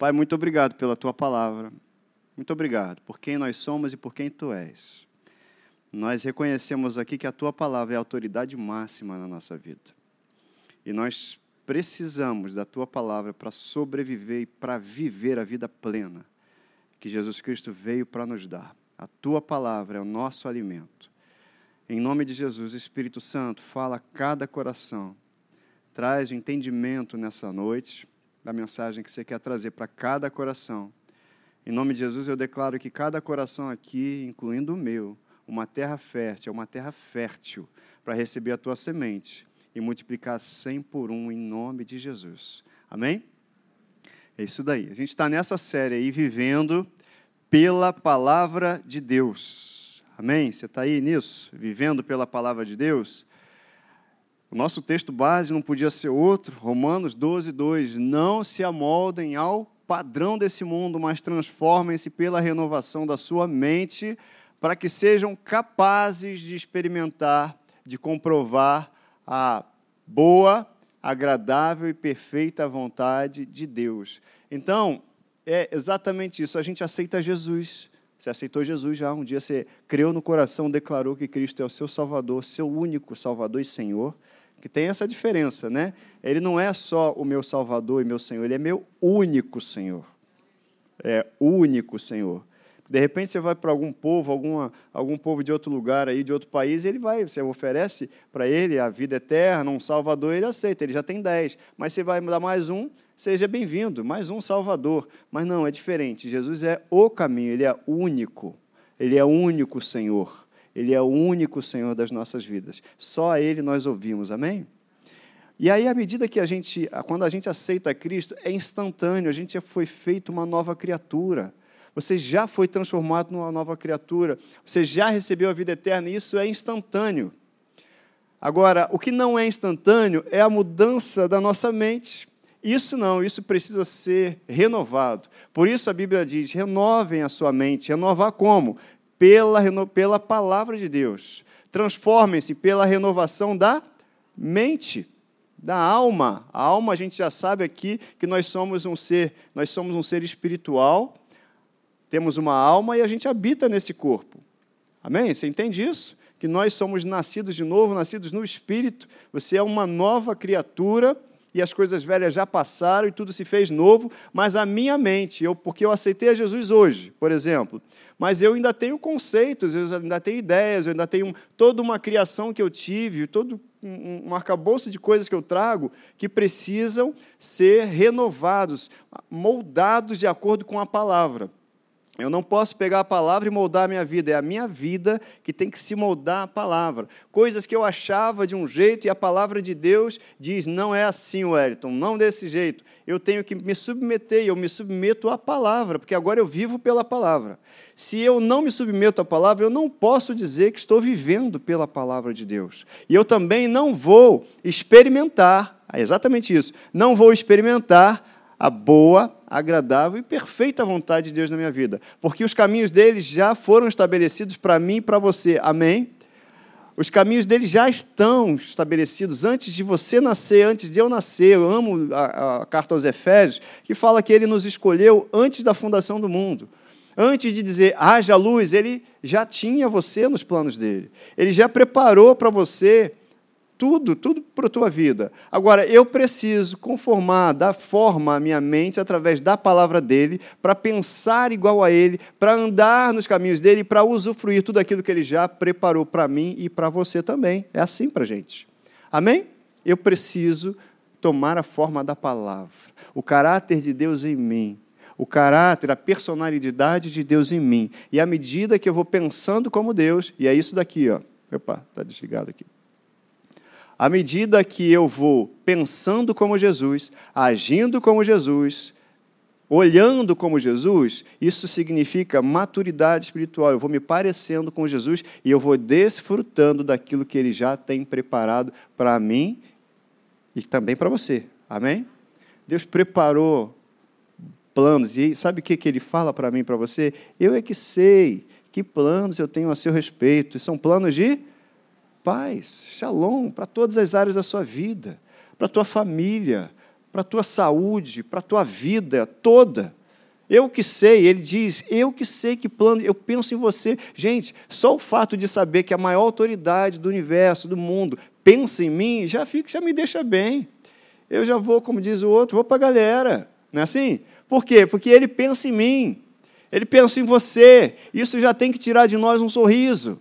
Pai, muito obrigado pela tua palavra. Muito obrigado por quem nós somos e por quem tu és. Nós reconhecemos aqui que a tua palavra é a autoridade máxima na nossa vida. E nós precisamos da tua palavra para sobreviver e para viver a vida plena que Jesus Cristo veio para nos dar. A tua palavra é o nosso alimento. Em nome de Jesus, Espírito Santo, fala a cada coração. Traz o entendimento nessa noite da mensagem que você quer trazer para cada coração. Em nome de Jesus, eu declaro que cada coração aqui, incluindo o meu, uma terra fértil, é uma terra fértil para receber a tua semente e multiplicar cem por um em nome de Jesus. Amém? É isso daí. A gente está nessa série aí, vivendo pela palavra de Deus. Amém? Você está aí nisso? Vivendo pela palavra de Deus? O nosso texto base não podia ser outro, Romanos 12, 2. Não se amoldem ao padrão desse mundo, mas transformem-se pela renovação da sua mente para que sejam capazes de experimentar, de comprovar a boa, agradável e perfeita vontade de Deus. Então, é exatamente isso. A gente aceita Jesus. Você aceitou Jesus já. Um dia você creu no coração, declarou que Cristo é o seu Salvador, seu único Salvador e Senhor. Que tem essa diferença, né? Ele não é só o meu Salvador e meu Senhor, ele é meu único Senhor. É único Senhor. De repente você vai para algum povo, alguma, algum povo de outro lugar aí, de outro país, ele vai, você oferece para ele a vida eterna, um salvador, ele aceita, ele já tem dez. Mas você vai dar mais um, seja bem-vindo, mais um salvador. Mas não, é diferente. Jesus é o caminho, ele é único. Ele é único Senhor. Ele é o único Senhor das nossas vidas. Só a ele nós ouvimos. Amém? E aí, à medida que a gente, quando a gente aceita Cristo, é instantâneo, a gente já foi feito uma nova criatura. Você já foi transformado numa nova criatura. Você já recebeu a vida eterna. E isso é instantâneo. Agora, o que não é instantâneo é a mudança da nossa mente. Isso não, isso precisa ser renovado. Por isso a Bíblia diz: renovem a sua mente. Renovar como? Pela, pela palavra de Deus. Transformem-se pela renovação da mente, da alma. A alma, a gente já sabe aqui que nós somos um ser, nós somos um ser espiritual temos uma alma e a gente habita nesse corpo. Amém? Você entende isso? Que nós somos nascidos de novo, nascidos no Espírito. Você é uma nova criatura e as coisas velhas já passaram e tudo se fez novo, mas a minha mente, eu, porque eu aceitei a Jesus hoje, por exemplo, mas eu ainda tenho conceitos, eu ainda tenho ideias, eu ainda tenho toda uma criação que eu tive, todo um, arcabouço de coisas que eu trago que precisam ser renovados, moldados de acordo com a palavra. Eu não posso pegar a palavra e moldar a minha vida, é a minha vida que tem que se moldar a palavra. Coisas que eu achava de um jeito e a palavra de Deus diz: não é assim, Wellington, não desse jeito. Eu tenho que me submeter e eu me submeto à palavra, porque agora eu vivo pela palavra. Se eu não me submeto à palavra, eu não posso dizer que estou vivendo pela palavra de Deus. E eu também não vou experimentar, é exatamente isso, não vou experimentar a boa, agradável e perfeita vontade de Deus na minha vida. Porque os caminhos dele já foram estabelecidos para mim e para você. Amém? Os caminhos dele já estão estabelecidos antes de você nascer, antes de eu nascer. Eu amo a, a carta aos Efésios, que fala que ele nos escolheu antes da fundação do mundo. Antes de dizer haja luz, ele já tinha você nos planos dele. Ele já preparou para você tudo, tudo para a tua vida. Agora, eu preciso conformar, dar forma à minha mente através da palavra dele, para pensar igual a ele, para andar nos caminhos dele, para usufruir tudo aquilo que ele já preparou para mim e para você também. É assim para a gente. Amém? Eu preciso tomar a forma da palavra, o caráter de Deus em mim o caráter, a personalidade de Deus em mim. E à medida que eu vou pensando como Deus, e é isso daqui, ó. Opa, está desligado aqui. À medida que eu vou pensando como Jesus, agindo como Jesus, olhando como Jesus, isso significa maturidade espiritual. Eu vou me parecendo com Jesus e eu vou desfrutando daquilo que ele já tem preparado para mim e também para você. Amém? Deus preparou planos. E sabe o que, que ele fala para mim e para você? Eu é que sei que planos eu tenho a seu respeito. São planos de paz, shalom, para todas as áreas da sua vida, para a tua família, para a tua saúde, para a tua vida toda. Eu que sei, ele diz, eu que sei que plano, eu penso em você. Gente, só o fato de saber que a maior autoridade do universo, do mundo, pensa em mim, já fica, já me deixa bem. Eu já vou, como diz o outro, vou para a galera. Não é assim? Por quê? Porque ele pensa em mim. Ele pensa em você. Isso já tem que tirar de nós um sorriso.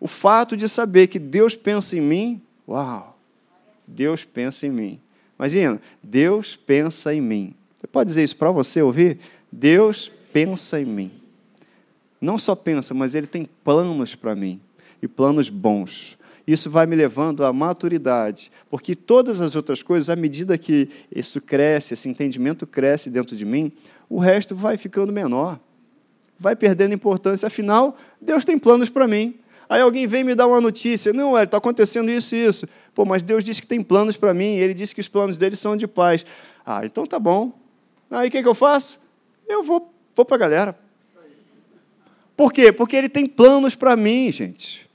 O fato de saber que Deus pensa em mim, uau! Deus pensa em mim. Imagina, Deus pensa em mim. Você pode dizer isso para você ouvir? Deus pensa em mim. Não só pensa, mas Ele tem planos para mim, e planos bons. Isso vai me levando à maturidade, porque todas as outras coisas, à medida que isso cresce, esse entendimento cresce dentro de mim, o resto vai ficando menor, vai perdendo importância. Afinal, Deus tem planos para mim. Aí alguém vem me dar uma notícia, não, está acontecendo isso e isso. Pô, mas Deus disse que tem planos para mim, ele disse que os planos dele são de paz. Ah, então tá bom. Aí o que, que eu faço? eu vou, vou para a galera. Por quê? Porque ele tem planos para mim, gente.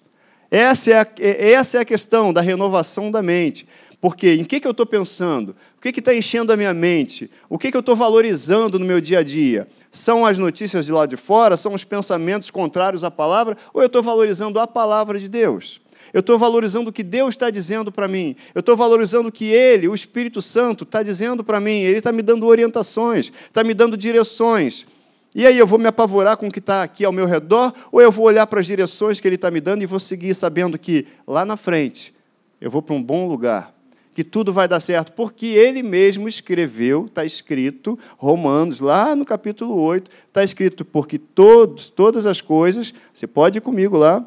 Essa é, a, essa é a questão da renovação da mente. Porque em que, que eu estou pensando? O que está enchendo a minha mente? O que, que eu estou valorizando no meu dia a dia? São as notícias de lá de fora? São os pensamentos contrários à palavra? Ou eu estou valorizando a palavra de Deus? Eu estou valorizando o que Deus está dizendo para mim. Eu estou valorizando o que Ele, o Espírito Santo, está dizendo para mim. Ele está me dando orientações, está me dando direções. E aí eu vou me apavorar com o que está aqui ao meu redor, ou eu vou olhar para as direções que Ele está me dando e vou seguir sabendo que lá na frente eu vou para um bom lugar, que tudo vai dar certo, porque Ele mesmo escreveu, está escrito, Romanos, lá no capítulo 8, está escrito, porque todos, todas as coisas, você pode ir comigo lá,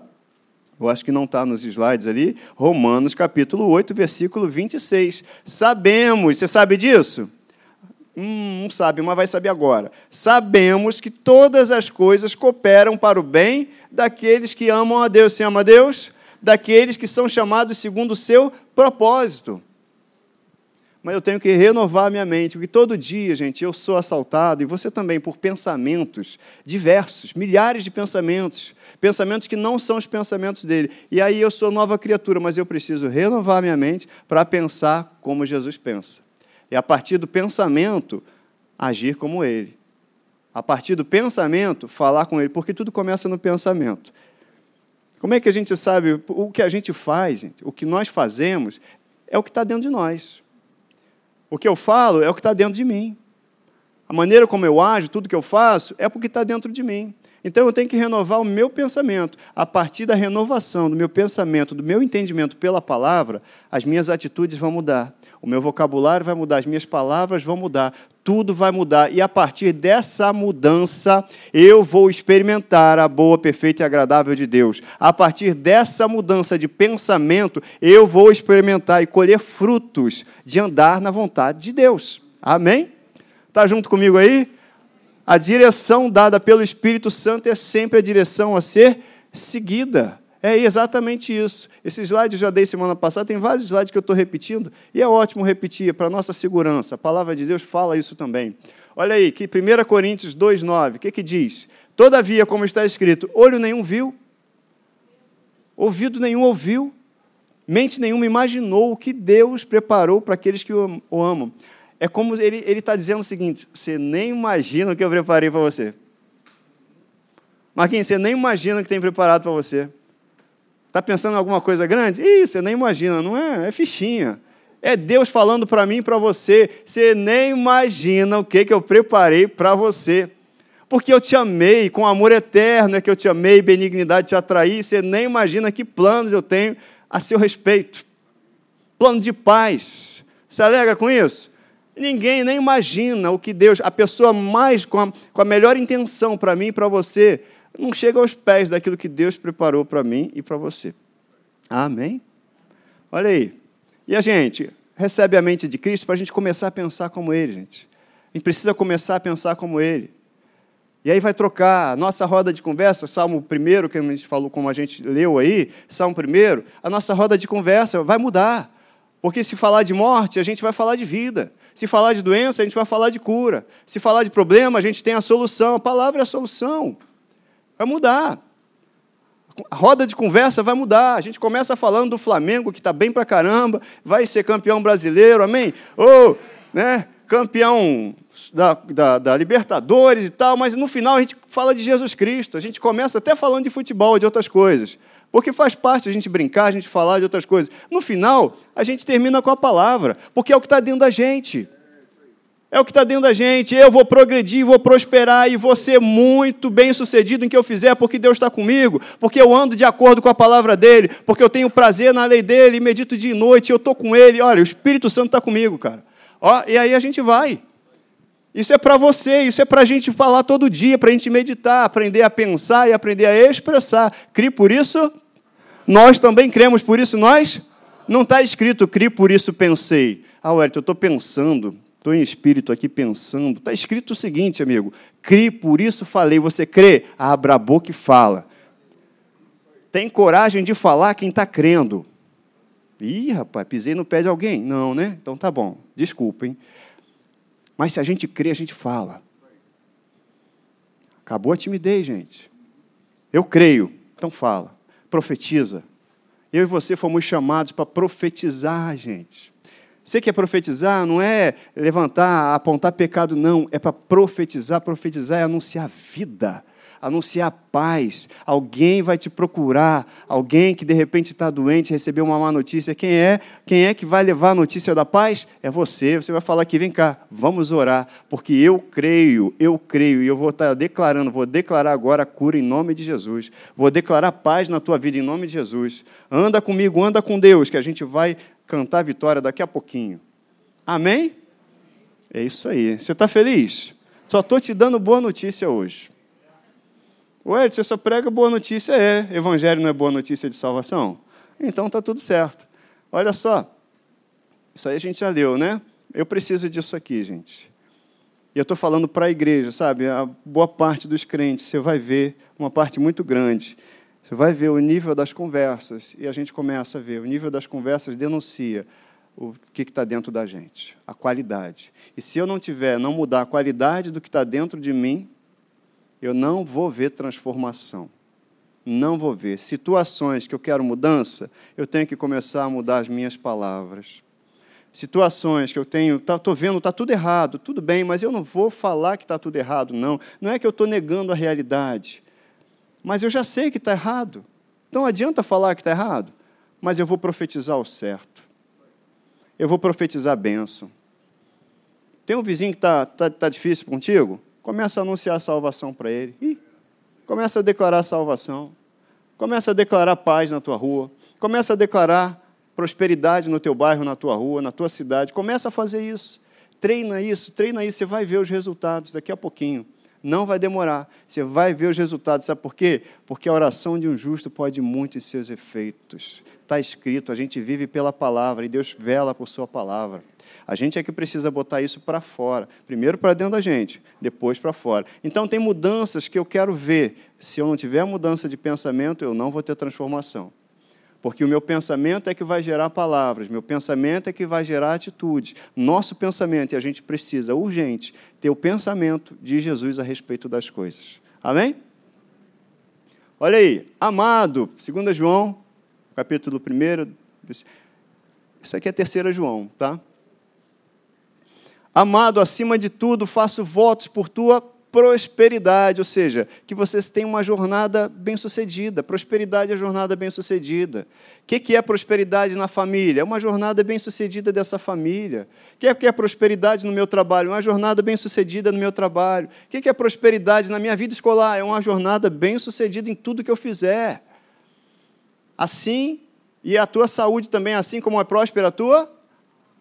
eu acho que não está nos slides ali, Romanos capítulo 8, versículo 26. Sabemos, você sabe disso? Hum, não sabe, mas vai saber agora. Sabemos que todas as coisas cooperam para o bem daqueles que amam a Deus. Você ama a Deus? Daqueles que são chamados segundo o seu propósito mas eu tenho que renovar minha mente, porque todo dia, gente, eu sou assaltado, e você também, por pensamentos diversos, milhares de pensamentos, pensamentos que não são os pensamentos dele. E aí eu sou nova criatura, mas eu preciso renovar minha mente para pensar como Jesus pensa. E a partir do pensamento, agir como ele. A partir do pensamento, falar com ele, porque tudo começa no pensamento. Como é que a gente sabe o que a gente faz, gente, o que nós fazemos, é o que está dentro de nós. O que eu falo é o que está dentro de mim. A maneira como eu ajo, tudo que eu faço, é porque está dentro de mim. Então eu tenho que renovar o meu pensamento. A partir da renovação do meu pensamento, do meu entendimento pela palavra, as minhas atitudes vão mudar. O meu vocabulário vai mudar, as minhas palavras vão mudar, tudo vai mudar. E a partir dessa mudança, eu vou experimentar a boa, perfeita e agradável de Deus. A partir dessa mudança de pensamento, eu vou experimentar e colher frutos de andar na vontade de Deus. Amém? Está junto comigo aí? A direção dada pelo Espírito Santo é sempre a direção a ser seguida. É exatamente isso. Esse slide eu já dei semana passada, tem vários slides que eu estou repetindo, e é ótimo repetir para nossa segurança. A palavra de Deus fala isso também. Olha aí, que 1 Coríntios 2,9, o que, que diz? Todavia, como está escrito, olho nenhum viu, ouvido nenhum ouviu, mente nenhuma imaginou o que Deus preparou para aqueles que o amam. É como ele está dizendo o seguinte: você nem imagina o que eu preparei para você. Marquinhos, você nem imagina o que tem preparado para você. Está pensando em alguma coisa grande? Ih, você nem imagina, não é? É fichinha. É Deus falando para mim e para você. Você nem imagina o que, que eu preparei para você. Porque eu te amei com amor eterno, é que eu te amei, benignidade te atraí. Você nem imagina que planos eu tenho a seu respeito. Plano de paz. Você alegra com isso? Ninguém nem imagina o que Deus, a pessoa mais com a, com a melhor intenção para mim e para você, não chega aos pés daquilo que Deus preparou para mim e para você. Amém? Olha aí. E a gente recebe a mente de Cristo para a gente começar a pensar como Ele, gente. A gente precisa começar a pensar como Ele. E aí vai trocar a nossa roda de conversa, Salmo 1, que a gente falou, como a gente leu aí, Salmo 1, a nossa roda de conversa vai mudar. Porque se falar de morte, a gente vai falar de vida. Se falar de doença, a gente vai falar de cura. Se falar de problema, a gente tem a solução. A palavra é a solução. Vai mudar. A roda de conversa vai mudar. A gente começa falando do Flamengo, que está bem para caramba, vai ser campeão brasileiro, amém? Oh, né? campeão da, da, da, Libertadores e tal, mas no final a gente fala de Jesus Cristo. A gente começa até falando de futebol, de outras coisas. Porque faz parte a gente brincar, a gente falar de outras coisas. No final, a gente termina com a palavra, porque é o que está dentro da gente. É o que está dentro da gente. Eu vou progredir, vou prosperar e vou ser muito bem sucedido em que eu fizer, porque Deus está comigo, porque eu ando de acordo com a palavra dele, porque eu tenho prazer na lei dele, medito dia e noite, eu estou com ele. Olha, o Espírito Santo está comigo, cara. Ó, e aí a gente vai. Isso é para você, isso é para a gente falar todo dia, para a gente meditar, aprender a pensar e aprender a expressar. Crie por isso, nós também cremos, por isso nós. Não está escrito, crie por isso pensei. Ah, Wellington, eu estou pensando. Estou em espírito aqui pensando. Está escrito o seguinte, amigo: crie, por isso falei. Você crê? Abra a boca e fala. Tem coragem de falar quem está crendo. Ih, rapaz, pisei no pé de alguém. Não, né? Então tá bom. Desculpem. Mas se a gente crê, a gente fala. Acabou a timidez, gente. Eu creio. Então fala. Profetiza. Eu e você fomos chamados para profetizar, gente. Você quer profetizar não é levantar, apontar pecado, não. É para profetizar. Profetizar é anunciar vida, anunciar paz. Alguém vai te procurar. Alguém que de repente está doente, recebeu uma má notícia. Quem é? Quem é que vai levar a notícia da paz? É você. Você vai falar aqui, vem cá, vamos orar, porque eu creio, eu creio e eu vou estar declarando, vou declarar agora a cura em nome de Jesus. Vou declarar paz na tua vida em nome de Jesus. Anda comigo, anda com Deus, que a gente vai cantar vitória daqui a pouquinho. Amém? É isso aí. Você está feliz? Só estou te dando boa notícia hoje. Ué, você só prega boa notícia? É. Evangelho não é boa notícia de salvação? Então está tudo certo. Olha só. Isso aí a gente já leu, né? Eu preciso disso aqui, gente. E eu estou falando para a igreja, sabe? A boa parte dos crentes, você vai ver uma parte muito grande você vai ver o nível das conversas, e a gente começa a ver, o nível das conversas denuncia o que está dentro da gente, a qualidade. E se eu não tiver, não mudar a qualidade do que está dentro de mim, eu não vou ver transformação. Não vou ver. Situações que eu quero mudança, eu tenho que começar a mudar as minhas palavras. Situações que eu tenho, estou tá, vendo, está tudo errado, tudo bem, mas eu não vou falar que está tudo errado, não. Não é que eu estou negando a realidade mas eu já sei que está errado. Então adianta falar que está errado, mas eu vou profetizar o certo. Eu vou profetizar a bênção. Tem um vizinho que está tá, tá difícil contigo? Começa a anunciar a salvação para ele. Ih, começa a declarar salvação. Começa a declarar paz na tua rua. Começa a declarar prosperidade no teu bairro, na tua rua, na tua cidade. Começa a fazer isso. Treina isso, treina isso, você vai ver os resultados daqui a pouquinho. Não vai demorar. Você vai ver os resultados. Sabe por quê? Porque a oração de um justo pode muito em seus efeitos. Está escrito, a gente vive pela palavra e Deus vela por sua palavra. A gente é que precisa botar isso para fora. Primeiro para dentro da gente, depois para fora. Então tem mudanças que eu quero ver. Se eu não tiver mudança de pensamento, eu não vou ter transformação. Porque o meu pensamento é que vai gerar palavras, meu pensamento é que vai gerar atitudes. Nosso pensamento, e a gente precisa, urgente, ter o pensamento de Jesus a respeito das coisas. Amém? Olha aí, amado, 2 João, capítulo 1. Isso aqui é 3 João, tá? Amado, acima de tudo, faço votos por tua prosperidade, ou seja, que vocês tenham uma jornada bem-sucedida. Prosperidade é jornada bem-sucedida. O que é prosperidade na família? É uma jornada bem-sucedida dessa família. O que é prosperidade no meu trabalho? Uma jornada bem-sucedida no meu trabalho. O que é prosperidade na minha vida escolar? É uma jornada bem-sucedida em tudo que eu fizer. Assim, e a tua saúde também, assim como é próspera a tua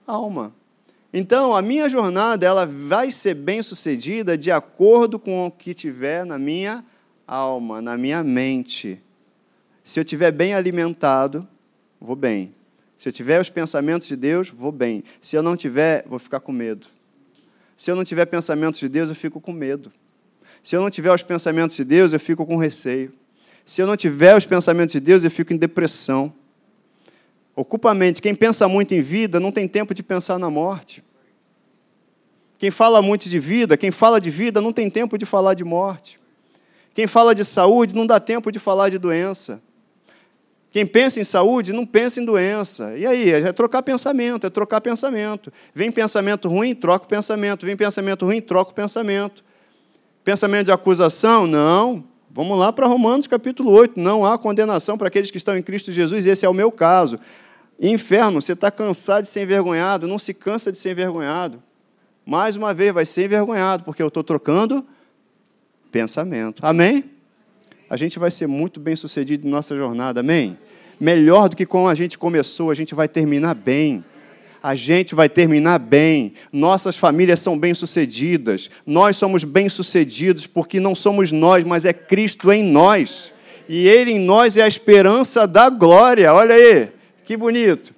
alma. Então, a minha jornada ela vai ser bem-sucedida de acordo com o que tiver na minha alma, na minha mente. Se eu estiver bem alimentado, vou bem. Se eu tiver os pensamentos de Deus, vou bem. Se eu não tiver, vou ficar com medo. Se eu não tiver pensamentos de Deus, eu fico com medo. Se eu não tiver os pensamentos de Deus, eu fico com receio. Se eu não tiver os pensamentos de Deus, eu fico em depressão. Ocupa a mente. Quem pensa muito em vida não tem tempo de pensar na morte. Quem fala muito de vida, quem fala de vida não tem tempo de falar de morte. Quem fala de saúde não dá tempo de falar de doença. Quem pensa em saúde não pensa em doença. E aí? É trocar pensamento, é trocar pensamento. Vem pensamento ruim, troca o pensamento. Vem pensamento ruim, troca o pensamento. Pensamento de acusação? Não. Vamos lá para Romanos capítulo 8. Não há condenação para aqueles que estão em Cristo Jesus. Esse é o meu caso. Inferno, você está cansado de ser envergonhado? Não se cansa de ser envergonhado. Mais uma vez, vai ser envergonhado, porque eu estou trocando pensamento. Amém? A gente vai ser muito bem sucedido em nossa jornada. Amém? Melhor do que como a gente começou, a gente vai terminar bem a gente vai terminar bem, nossas famílias são bem-sucedidas, nós somos bem-sucedidos porque não somos nós, mas é Cristo em nós. E Ele em nós é a esperança da glória. Olha aí, que bonito.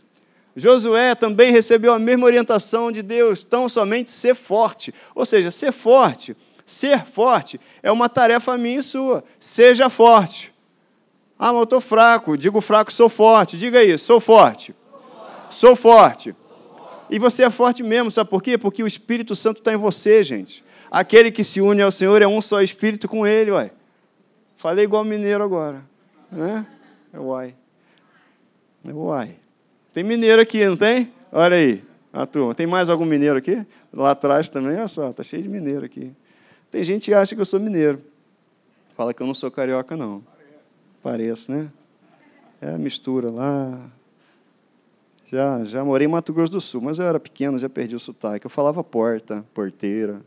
Josué também recebeu a mesma orientação de Deus, tão somente ser forte. Ou seja, ser forte, ser forte é uma tarefa minha e sua. Seja forte. Ah, mas eu estou fraco. Digo fraco, sou forte. Diga aí, sou forte. Sou forte. E você é forte mesmo, sabe por quê? Porque o Espírito Santo está em você, gente. Aquele que se une ao Senhor é um só Espírito com Ele, uai. Falei igual mineiro agora, né? É uai. É uai. Tem mineiro aqui, não tem? Olha aí, a turma. Tem mais algum mineiro aqui? Lá atrás também, olha só, tá cheio de mineiro aqui. Tem gente que acha que eu sou mineiro. Fala que eu não sou carioca, não. Pareço, né? É a mistura lá, já, já morei em Mato Grosso do Sul, mas eu era pequeno, já perdi o sotaque. Eu falava porta, porteira,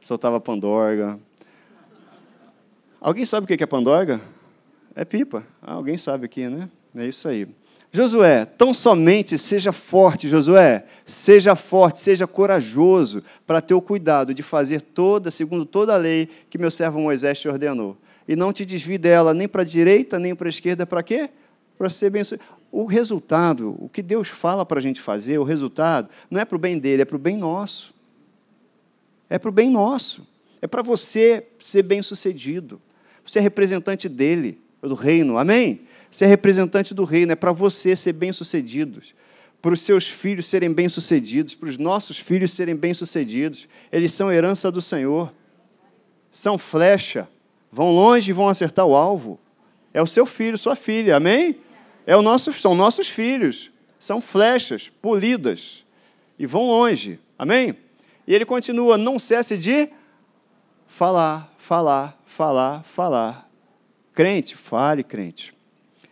soltava pandorga. Alguém sabe o que é pandorga? É pipa. Ah, alguém sabe aqui, né? É isso aí. Josué, tão somente seja forte, Josué, seja forte, seja corajoso para ter o cuidado de fazer toda, segundo toda a lei que meu servo Moisés te ordenou. E não te desvie dela nem para a direita, nem para a esquerda, para quê? Para ser bem o resultado, o que Deus fala para a gente fazer, o resultado, não é para o bem dele, é para o bem nosso. É para o bem nosso. É para você ser bem sucedido. Você é representante dele, do reino. Amém? Você é representante do reino. É para você ser bem sucedido. Para os seus filhos serem bem sucedidos. Para os nossos filhos serem bem sucedidos. Eles são herança do Senhor. São flecha. Vão longe e vão acertar o alvo. É o seu filho, sua filha. Amém? É o nosso, são nossos filhos. São flechas polidas e vão longe. Amém? E ele continua: não cesse de falar, falar, falar, falar. Crente, fale, crente.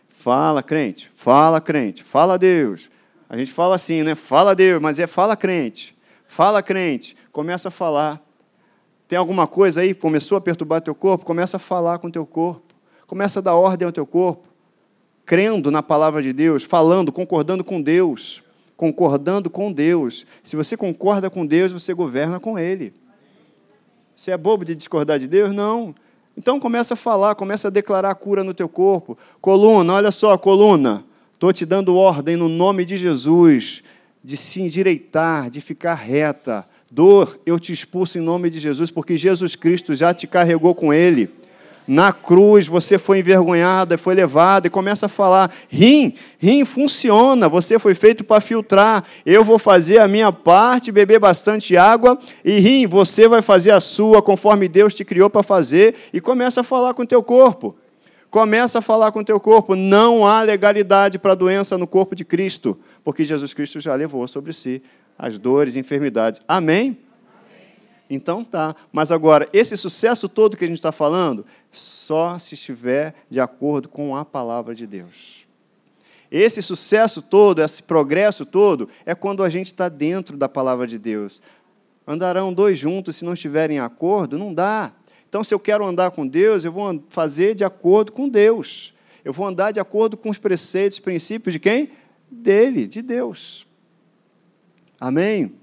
Fala, crente. Fala, crente. Fala, Deus. A gente fala assim, né? Fala, Deus, mas é fala, crente. Fala, crente. Começa a falar. Tem alguma coisa aí? Começou a perturbar teu corpo? Começa a falar com teu corpo. Começa a dar ordem ao teu corpo crendo na palavra de Deus, falando, concordando com Deus, concordando com Deus. Se você concorda com Deus, você governa com Ele. Você é bobo de discordar de Deus? Não. Então começa a falar, começa a declarar a cura no teu corpo. Coluna, olha só, coluna. Estou te dando ordem no nome de Jesus de se endireitar, de ficar reta. Dor, eu te expulso em nome de Jesus, porque Jesus Cristo já te carregou com Ele na cruz você foi envergonhada, foi levada, e começa a falar: rim, rim funciona, você foi feito para filtrar, eu vou fazer a minha parte, beber bastante água, e rim, você vai fazer a sua, conforme Deus te criou para fazer, e começa a falar com o teu corpo. Começa a falar com o teu corpo. Não há legalidade para doença no corpo de Cristo, porque Jesus Cristo já levou sobre si as dores e enfermidades. Amém? Então tá. Mas agora, esse sucesso todo que a gente está falando, só se estiver de acordo com a palavra de Deus. Esse sucesso todo, esse progresso todo, é quando a gente está dentro da palavra de Deus. Andarão dois juntos se não estiverem em acordo? Não dá. Então, se eu quero andar com Deus, eu vou fazer de acordo com Deus. Eu vou andar de acordo com os preceitos, princípios de quem? Dele, de Deus. Amém?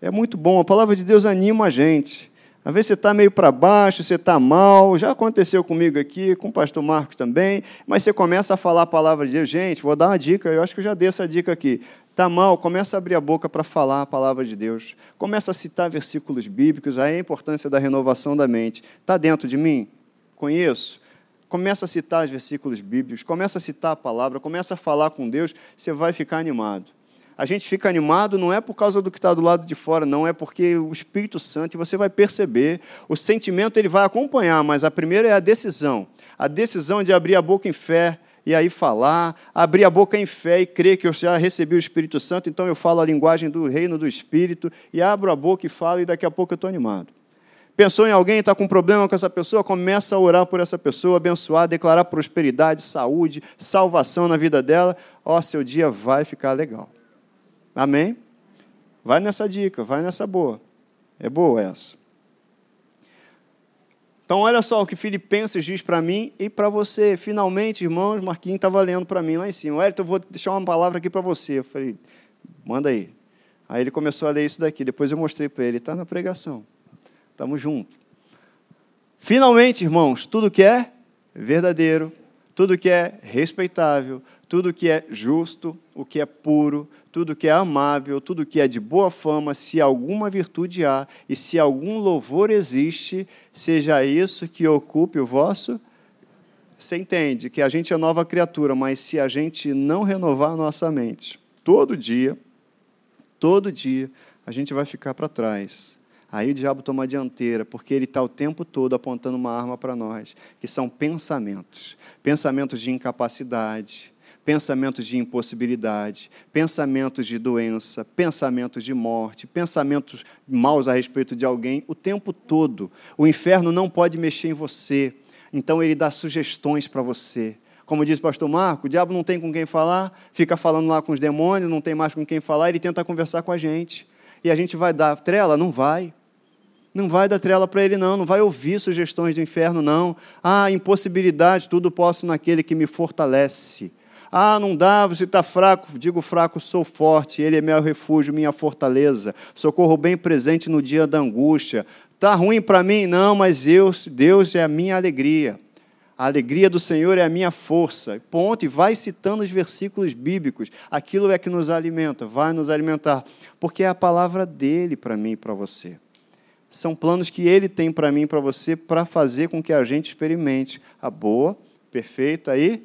É muito bom, a palavra de Deus anima a gente. Às vezes você está meio para baixo, você está mal, já aconteceu comigo aqui, com o pastor Marcos também, mas você começa a falar a palavra de Deus. Gente, vou dar uma dica, eu acho que eu já dei essa dica aqui. Está mal, começa a abrir a boca para falar a palavra de Deus. Começa a citar versículos bíblicos, aí a importância da renovação da mente. Está dentro de mim? Conheço? Começa a citar os versículos bíblicos, começa a citar a palavra, começa a falar com Deus, você vai ficar animado a gente fica animado não é por causa do que está do lado de fora, não, é porque o Espírito Santo, e você vai perceber, o sentimento ele vai acompanhar, mas a primeira é a decisão. A decisão de abrir a boca em fé e aí falar, abrir a boca em fé e crer que eu já recebi o Espírito Santo, então eu falo a linguagem do reino do Espírito e abro a boca e falo e daqui a pouco eu estou animado. Pensou em alguém, está com problema com essa pessoa, começa a orar por essa pessoa, abençoar, declarar prosperidade, saúde, salvação na vida dela. Ó, seu dia vai ficar legal. Amém? Vai nessa dica, vai nessa boa. É boa essa. Então, olha só o que Filipenses diz para mim e para você. Finalmente, irmãos, Marquinhos está valendo para mim lá em cima. Elton, eu vou deixar uma palavra aqui para você. Eu falei, manda aí. Aí ele começou a ler isso daqui. Depois eu mostrei para ele. Está na pregação. Estamos juntos. Finalmente, irmãos, tudo que é verdadeiro, tudo que é respeitável, tudo que é justo, o que é puro, tudo que é amável, tudo que é de boa fama, se alguma virtude há e se algum louvor existe, seja isso que ocupe o vosso. Você entende que a gente é nova criatura, mas se a gente não renovar a nossa mente todo dia, todo dia, a gente vai ficar para trás. Aí o diabo toma a dianteira, porque ele está o tempo todo apontando uma arma para nós, que são pensamentos. Pensamentos de incapacidade, pensamentos de impossibilidade, pensamentos de doença, pensamentos de morte, pensamentos maus a respeito de alguém, o tempo todo. O inferno não pode mexer em você, então ele dá sugestões para você. Como diz o pastor Marco, o diabo não tem com quem falar, fica falando lá com os demônios, não tem mais com quem falar, ele tenta conversar com a gente e a gente vai dar trela? Não vai. Não vai dar trela para ele, não. Não vai ouvir sugestões do inferno, não. Ah, impossibilidade, tudo posso naquele que me fortalece. Ah, não dá, você está fraco. Digo fraco, sou forte. Ele é meu refúgio, minha fortaleza. Socorro bem presente no dia da angústia. Está ruim para mim? Não, mas eu, Deus é a minha alegria. A alegria do Senhor é a minha força. Ponto. E vai citando os versículos bíblicos. Aquilo é que nos alimenta, vai nos alimentar. Porque é a palavra dele para mim e para você. São planos que ele tem para mim e para você para fazer com que a gente experimente a boa, perfeita e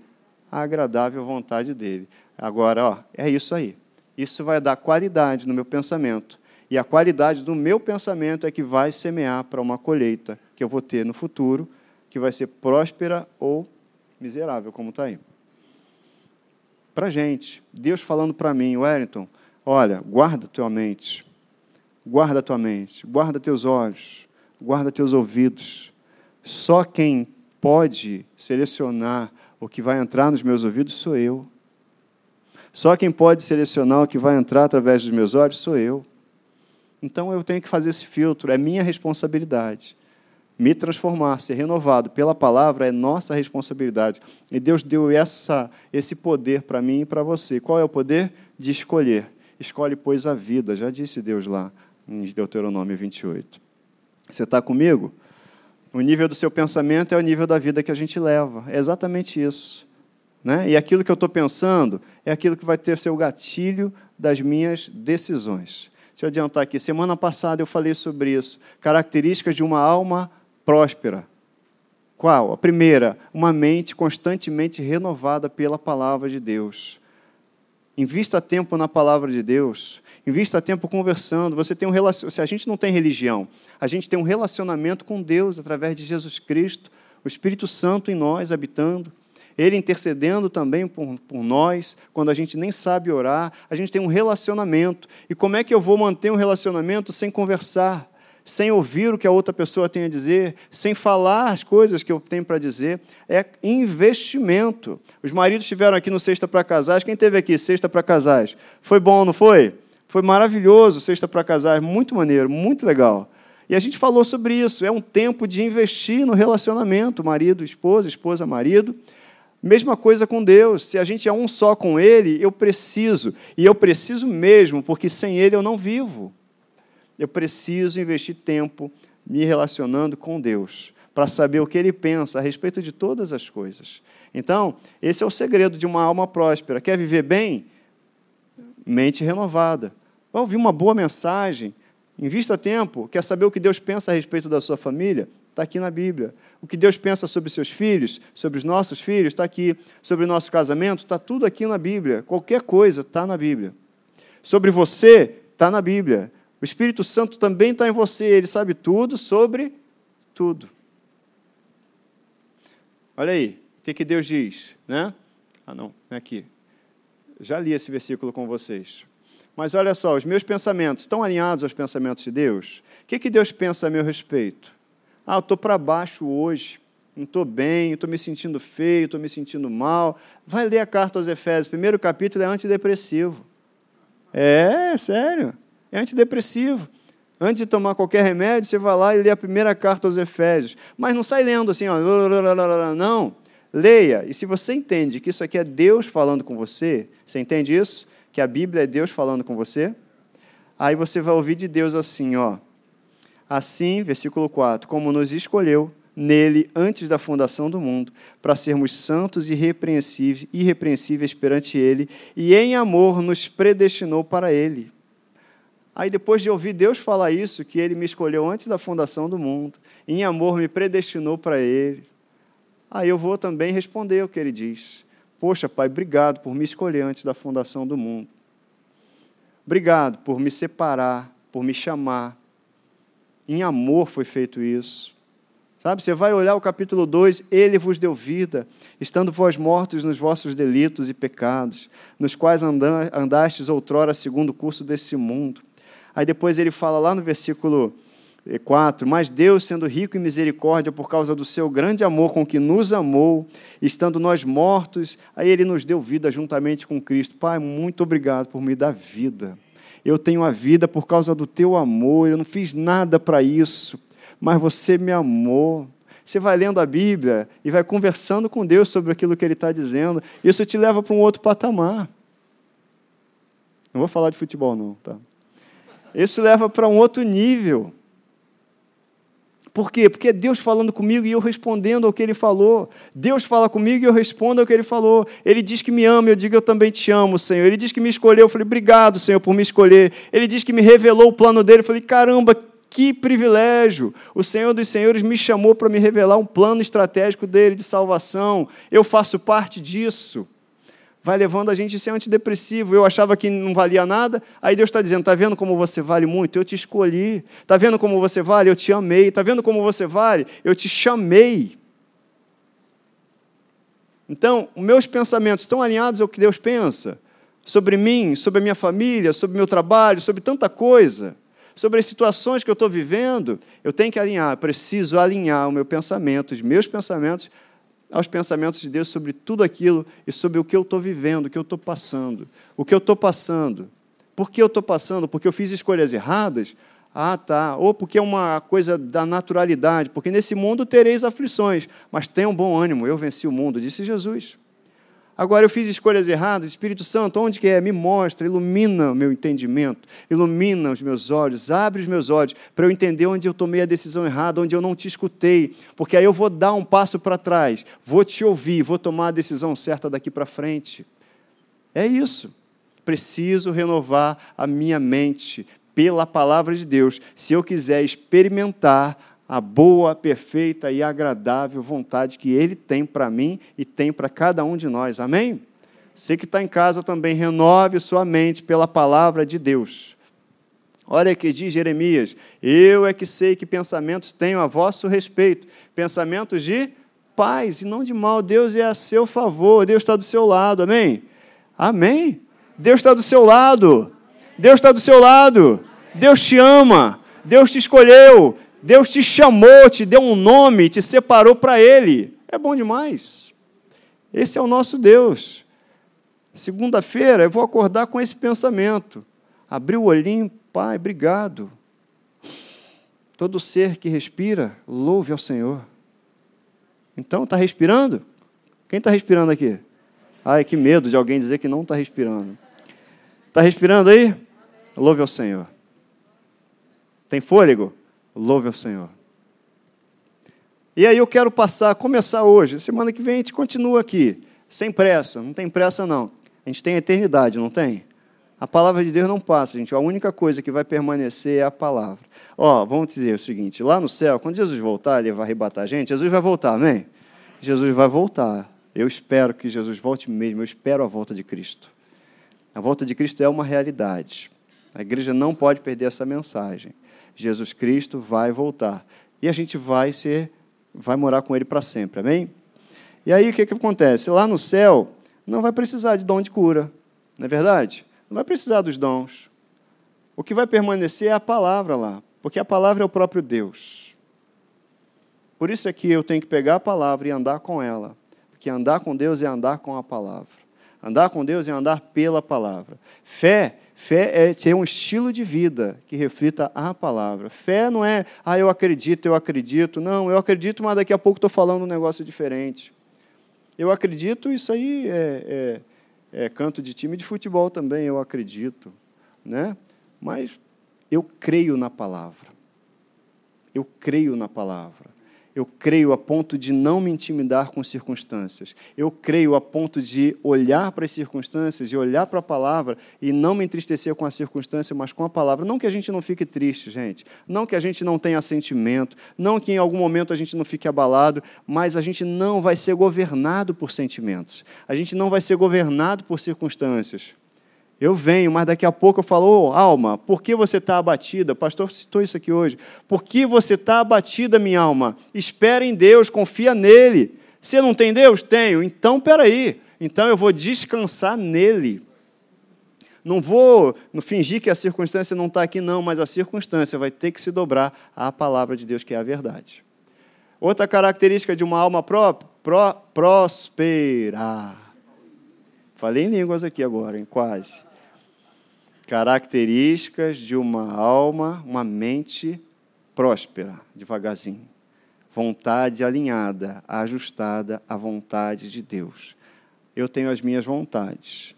agradável vontade dele. Agora, ó, é isso aí. Isso vai dar qualidade no meu pensamento. E a qualidade do meu pensamento é que vai semear para uma colheita que eu vou ter no futuro que vai ser próspera ou miserável, como está aí. Para gente, Deus falando para mim, Wellington, olha, guarda tua mente, guarda tua mente, guarda teus olhos, guarda teus ouvidos. Só quem pode selecionar o que vai entrar nos meus ouvidos sou eu. Só quem pode selecionar o que vai entrar através dos meus olhos sou eu. Então eu tenho que fazer esse filtro, é minha responsabilidade me transformar, ser renovado pela palavra é nossa responsabilidade. E Deus deu essa, esse poder para mim e para você. Qual é o poder? De escolher. Escolhe, pois, a vida. Já disse Deus lá em Deuteronômio 28. Você está comigo? O nível do seu pensamento é o nível da vida que a gente leva. É exatamente isso. Né? E aquilo que eu estou pensando é aquilo que vai ter seu gatilho das minhas decisões. Deixa eu adiantar aqui. Semana passada eu falei sobre isso. Características de uma alma próspera. Qual? A primeira, uma mente constantemente renovada pela palavra de Deus. Invista tempo na palavra de Deus. Invista tempo conversando. Você tem um relacion... Se a gente não tem religião, a gente tem um relacionamento com Deus através de Jesus Cristo, o Espírito Santo em nós habitando. Ele intercedendo também por, por, nós, quando a gente nem sabe orar, a gente tem um relacionamento. E como é que eu vou manter um relacionamento sem conversar? sem ouvir o que a outra pessoa tem a dizer, sem falar as coisas que eu tenho para dizer, é investimento. Os maridos estiveram aqui no Sexta para Casais. Quem teve aqui Sexta para Casais? Foi bom, não foi? Foi maravilhoso Sexta para Casais, muito maneiro, muito legal. E a gente falou sobre isso. É um tempo de investir no relacionamento, marido, esposa, esposa, marido. Mesma coisa com Deus. Se a gente é um só com Ele, eu preciso. E eu preciso mesmo, porque sem Ele eu não vivo eu preciso investir tempo me relacionando com Deus, para saber o que Ele pensa a respeito de todas as coisas. Então, esse é o segredo de uma alma próspera. Quer viver bem? Mente renovada. Vai ouvir uma boa mensagem, invista tempo. Quer saber o que Deus pensa a respeito da sua família? Está aqui na Bíblia. O que Deus pensa sobre seus filhos, sobre os nossos filhos, está aqui. Sobre o nosso casamento, está tudo aqui na Bíblia. Qualquer coisa está na Bíblia. Sobre você, está na Bíblia. O Espírito Santo também está em você, ele sabe tudo sobre tudo. Olha aí, o que, que Deus diz? Né? Ah, não, é aqui. Já li esse versículo com vocês. Mas olha só, os meus pensamentos estão alinhados aos pensamentos de Deus? O que, que Deus pensa a meu respeito? Ah, eu estou para baixo hoje, não estou bem, estou me sentindo feio, estou me sentindo mal. Vai ler a carta aos Efésios, primeiro capítulo é antidepressivo. É, sério, é antidepressivo. Antes de tomar qualquer remédio, você vai lá e lê a primeira carta aos Efésios. Mas não sai lendo assim, ó, não. Leia. E se você entende que isso aqui é Deus falando com você, você entende isso? Que a Bíblia é Deus falando com você? Aí você vai ouvir de Deus assim, ó. Assim, versículo 4, como nos escolheu nele antes da fundação do mundo, para sermos santos e irrepreensíveis, irrepreensíveis perante ele, e em amor nos predestinou para ele Aí, depois de ouvir Deus falar isso, que Ele me escolheu antes da fundação do mundo, em amor me predestinou para Ele, aí eu vou também responder o que Ele diz. Poxa, Pai, obrigado por me escolher antes da fundação do mundo. Obrigado por me separar, por me chamar. Em amor foi feito isso. Sabe, você vai olhar o capítulo 2, ele vos deu vida, estando vós mortos nos vossos delitos e pecados, nos quais andastes outrora segundo o curso desse mundo Aí depois ele fala lá no versículo 4: Mas Deus, sendo rico em misericórdia, por causa do seu grande amor com que nos amou, estando nós mortos, aí ele nos deu vida juntamente com Cristo. Pai, muito obrigado por me dar vida. Eu tenho a vida por causa do teu amor, eu não fiz nada para isso, mas você me amou. Você vai lendo a Bíblia e vai conversando com Deus sobre aquilo que Ele está dizendo, isso te leva para um outro patamar. Não vou falar de futebol, não, tá? Isso leva para um outro nível. Por quê? Porque é Deus falando comigo e eu respondendo ao que Ele falou. Deus fala comigo e eu respondo ao que Ele falou. Ele diz que me ama, eu digo eu também te amo, Senhor. Ele diz que me escolheu, eu falei, obrigado, Senhor, por me escolher. Ele diz que me revelou o plano dele, eu falei, caramba, que privilégio! O Senhor dos Senhores me chamou para me revelar um plano estratégico dele de salvação. Eu faço parte disso vai levando a gente a ser antidepressivo. Eu achava que não valia nada, aí Deus está dizendo: está vendo como você vale muito? Eu te escolhi. Está vendo como você vale? Eu te amei. Está vendo como você vale? Eu te chamei. Então, meus pensamentos estão alinhados ao que Deus pensa sobre mim, sobre a minha família, sobre meu trabalho, sobre tanta coisa, sobre as situações que eu estou vivendo. Eu tenho que alinhar, preciso alinhar o meu pensamento, os meus pensamentos aos pensamentos de Deus sobre tudo aquilo e sobre o que eu estou vivendo, o que eu estou passando. O que eu estou passando. Por que eu estou passando? Porque eu fiz escolhas erradas? Ah, tá. Ou porque é uma coisa da naturalidade. Porque nesse mundo tereis aflições, mas tenham bom ânimo, eu venci o mundo, disse Jesus. Agora eu fiz escolhas erradas, Espírito Santo, onde que é? Me mostra, ilumina o meu entendimento, ilumina os meus olhos, abre os meus olhos para eu entender onde eu tomei a decisão errada, onde eu não te escutei, porque aí eu vou dar um passo para trás, vou te ouvir, vou tomar a decisão certa daqui para frente. É isso. Preciso renovar a minha mente pela palavra de Deus, se eu quiser experimentar a boa, perfeita e agradável vontade que Ele tem para mim e tem para cada um de nós. Amém? Você que está em casa também, renove sua mente pela palavra de Deus. Olha que diz Jeremias: Eu é que sei que pensamentos tenho a vosso respeito, pensamentos de paz e não de mal. Deus é a seu favor, Deus está do seu lado. Amém? Amém? Deus está do seu lado. Deus está do seu lado. Deus te ama. Deus te escolheu. Deus te chamou, te deu um nome, te separou para Ele. É bom demais. Esse é o nosso Deus. Segunda-feira eu vou acordar com esse pensamento. Abrir o olhinho, Pai, obrigado. Todo ser que respira, louve ao Senhor. Então, está respirando? Quem está respirando aqui? Ai, que medo de alguém dizer que não está respirando. Está respirando aí? Louve ao Senhor. Tem fôlego? Louve ao Senhor. E aí eu quero passar, começar hoje. Semana que vem a gente continua aqui, sem pressa, não tem pressa não. A gente tem a eternidade, não tem? A palavra de Deus não passa, gente. A única coisa que vai permanecer é a palavra. Ó, vamos dizer o seguinte: lá no céu, quando Jesus voltar, ele vai arrebatar a gente. Jesus vai voltar, amém? Jesus vai voltar. Eu espero que Jesus volte mesmo. Eu espero a volta de Cristo. A volta de Cristo é uma realidade. A igreja não pode perder essa mensagem. Jesus Cristo vai voltar. E a gente vai ser, vai morar com ele para sempre, amém? E aí o que, que acontece? Lá no céu, não vai precisar de dom de cura, não é verdade? Não vai precisar dos dons. O que vai permanecer é a palavra lá, porque a palavra é o próprio Deus. Por isso é que eu tenho que pegar a palavra e andar com ela, porque andar com Deus é andar com a palavra. Andar com Deus é andar pela palavra. Fé Fé é ter um estilo de vida que reflita a palavra. Fé não é, ah, eu acredito, eu acredito. Não, eu acredito, mas daqui a pouco estou falando um negócio diferente. Eu acredito, isso aí é, é, é, canto de time de futebol também, eu acredito. Né? Mas eu creio na palavra. Eu creio na palavra. Eu creio a ponto de não me intimidar com circunstâncias. Eu creio a ponto de olhar para as circunstâncias e olhar para a palavra e não me entristecer com a circunstância, mas com a palavra. Não que a gente não fique triste, gente. Não que a gente não tenha sentimento. Não que em algum momento a gente não fique abalado. Mas a gente não vai ser governado por sentimentos. A gente não vai ser governado por circunstâncias. Eu venho, mas daqui a pouco eu falo, oh, alma, por que você está abatida? O pastor citou isso aqui hoje. Por que você está abatida, minha alma? Espera em Deus, confia nele. Você não tem Deus? Tenho. Então, peraí. Então eu vou descansar nele. Não vou fingir que a circunstância não está aqui, não, mas a circunstância vai ter que se dobrar à palavra de Deus, que é a verdade. Outra característica de uma alma pró, pró, próspera. Falei em línguas aqui agora, hein? quase características de uma alma, uma mente próspera, devagarzinho. Vontade alinhada, ajustada à vontade de Deus. Eu tenho as minhas vontades.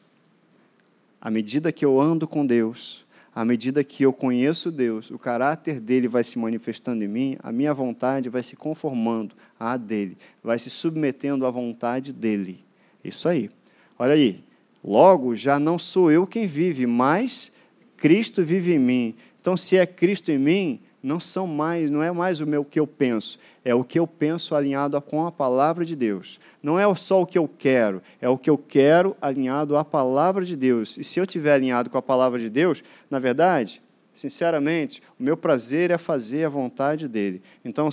À medida que eu ando com Deus, à medida que eu conheço Deus, o caráter dele vai se manifestando em mim, a minha vontade vai se conformando à dele, vai se submetendo à vontade dele. Isso aí. Olha aí, Logo, já não sou eu quem vive, mas Cristo vive em mim. Então, se é Cristo em mim, não são mais, não é mais o meu que eu penso, é o que eu penso alinhado com a palavra de Deus. Não é só o que eu quero, é o que eu quero alinhado à palavra de Deus. E se eu tiver alinhado com a palavra de Deus, na verdade, sinceramente, o meu prazer é fazer a vontade dele. Então,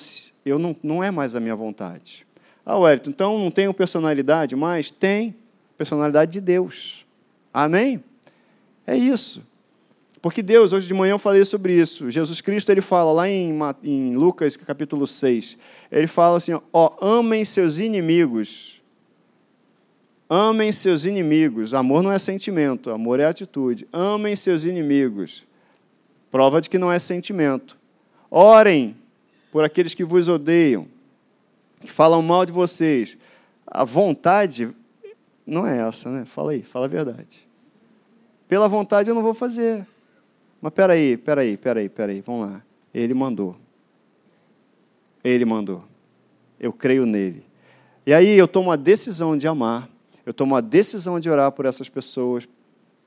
eu não, não é mais a minha vontade. Ah, Wellington, então não tenho personalidade mais? Tem personalidade de Deus. Amém? É isso. Porque Deus, hoje de manhã eu falei sobre isso. Jesus Cristo, ele fala lá em, em Lucas capítulo 6, ele fala assim: ó, amem seus inimigos. Amem seus inimigos. Amor não é sentimento, amor é atitude. Amem seus inimigos. Prova de que não é sentimento. Orem por aqueles que vos odeiam, que falam mal de vocês. A vontade não é essa, né? Fala aí, fala a verdade. Pela vontade eu não vou fazer. Mas peraí, peraí, peraí, peraí, vamos lá. Ele mandou. Ele mandou. Eu creio nele. E aí eu tomo a decisão de amar, eu tomo a decisão de orar por essas pessoas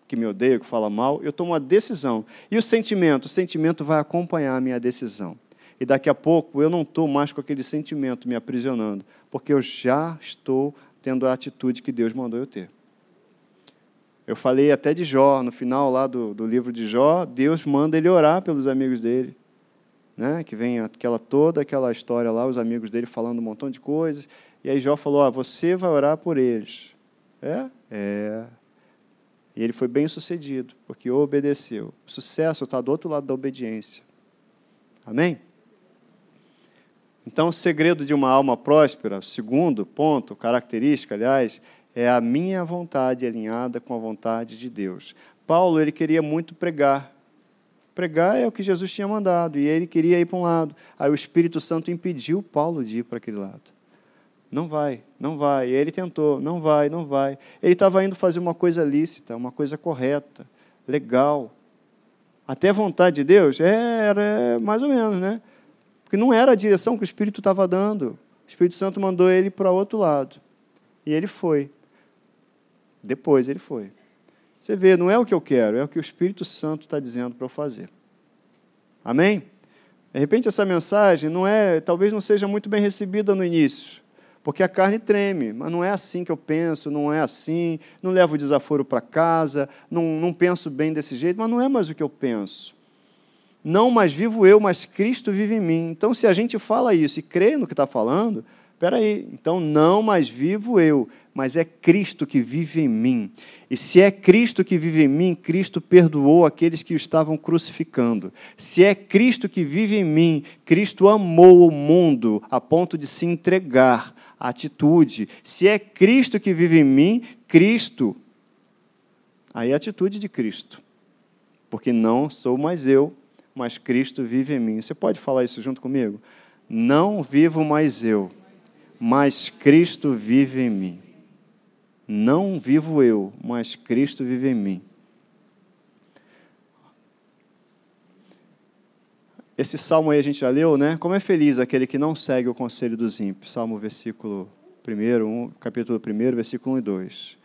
que me odeiam, que falam mal, eu tomo a decisão. E o sentimento? O sentimento vai acompanhar a minha decisão. E daqui a pouco eu não estou mais com aquele sentimento me aprisionando, porque eu já estou tendo a atitude que Deus mandou eu ter. Eu falei até de Jó, no final lá do, do livro de Jó, Deus manda ele orar pelos amigos dele. Né? Que vem aquela toda aquela história lá, os amigos dele falando um montão de coisas. E aí Jó falou: ah, você vai orar por eles. É? É. E ele foi bem sucedido, porque obedeceu. O sucesso está do outro lado da obediência. Amém? Então, o segredo de uma alma próspera, segundo ponto, característica, aliás, é a minha vontade alinhada com a vontade de Deus. Paulo, ele queria muito pregar. Pregar é o que Jesus tinha mandado, e ele queria ir para um lado. Aí o Espírito Santo impediu Paulo de ir para aquele lado. Não vai, não vai. E ele tentou, não vai, não vai. Ele estava indo fazer uma coisa lícita, uma coisa correta, legal. Até a vontade de Deus? É, era mais ou menos, né? Porque não era a direção que o Espírito estava dando. O Espírito Santo mandou ele para outro lado. E ele foi. Depois ele foi. Você vê, não é o que eu quero, é o que o Espírito Santo está dizendo para eu fazer. Amém? De repente essa mensagem não é, talvez não seja muito bem recebida no início, porque a carne treme, mas não é assim que eu penso, não é assim, não levo o desaforo para casa, não, não penso bem desse jeito, mas não é mais o que eu penso. Não mais vivo eu, mas Cristo vive em mim. Então, se a gente fala isso e crê no que está falando, aí, então não mais vivo eu, mas é Cristo que vive em mim. E se é Cristo que vive em mim, Cristo perdoou aqueles que o estavam crucificando. Se é Cristo que vive em mim, Cristo amou o mundo a ponto de se entregar. A atitude. Se é Cristo que vive em mim, Cristo. Aí é a atitude de Cristo. Porque não sou mais eu, mas Cristo vive em mim. Você pode falar isso junto comigo? Não vivo mais eu, mas Cristo vive em mim. Não vivo eu, mas Cristo vive em mim. Esse salmo aí a gente já leu, né? Como é feliz aquele que não segue o conselho dos ímpios. Salmo, versículo 1, um, capítulo 1, versículo 1 e 2.